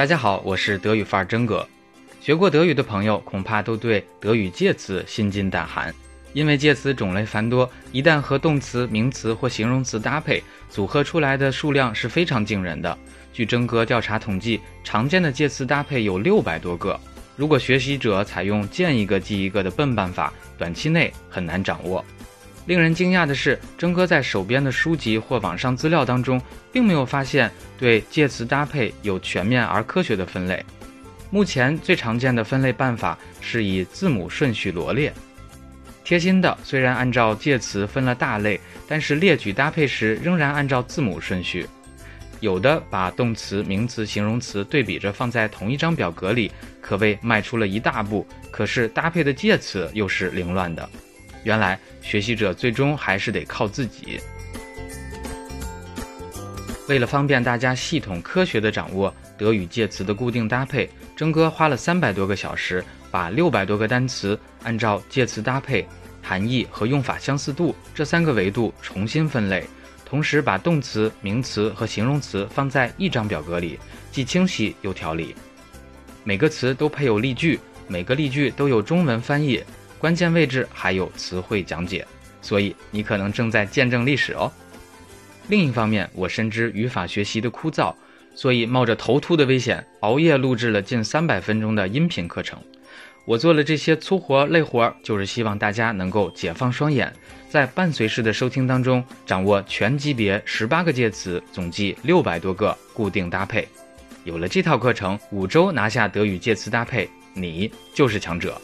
大家好，我是德语范儿真哥。学过德语的朋友恐怕都对德语介词心惊胆寒，因为介词种类繁多，一旦和动词、名词或形容词搭配，组合出来的数量是非常惊人的。据真哥调查统计，常见的介词搭配有六百多个。如果学习者采用见一个记一个的笨办法，短期内很难掌握。令人惊讶的是，征哥在手边的书籍或网上资料当中，并没有发现对介词搭配有全面而科学的分类。目前最常见的分类办法是以字母顺序罗列。贴心的，虽然按照介词分了大类，但是列举搭配时仍然按照字母顺序。有的把动词、名词、形容词对比着放在同一张表格里，可谓迈出了一大步。可是搭配的介词又是凌乱的。原来学习者最终还是得靠自己。为了方便大家系统科学地掌握德语介词的固定搭配，征哥花了三百多个小时，把六百多个单词按照介词搭配、含义和用法相似度这三个维度重新分类，同时把动词、名词和形容词放在一张表格里，既清晰又条理。每个词都配有例句，每个例句都有中文翻译，关键位置还有词汇讲解，所以你可能正在见证历史哦。另一方面，我深知语法学习的枯燥，所以冒着头秃的危险，熬夜录制了近三百分钟的音频课程。我做了这些粗活累活，就是希望大家能够解放双眼，在伴随式的收听当中，掌握全级别十八个介词，总计六百多个固定搭配。有了这套课程，五周拿下德语介词搭配，你就是强者。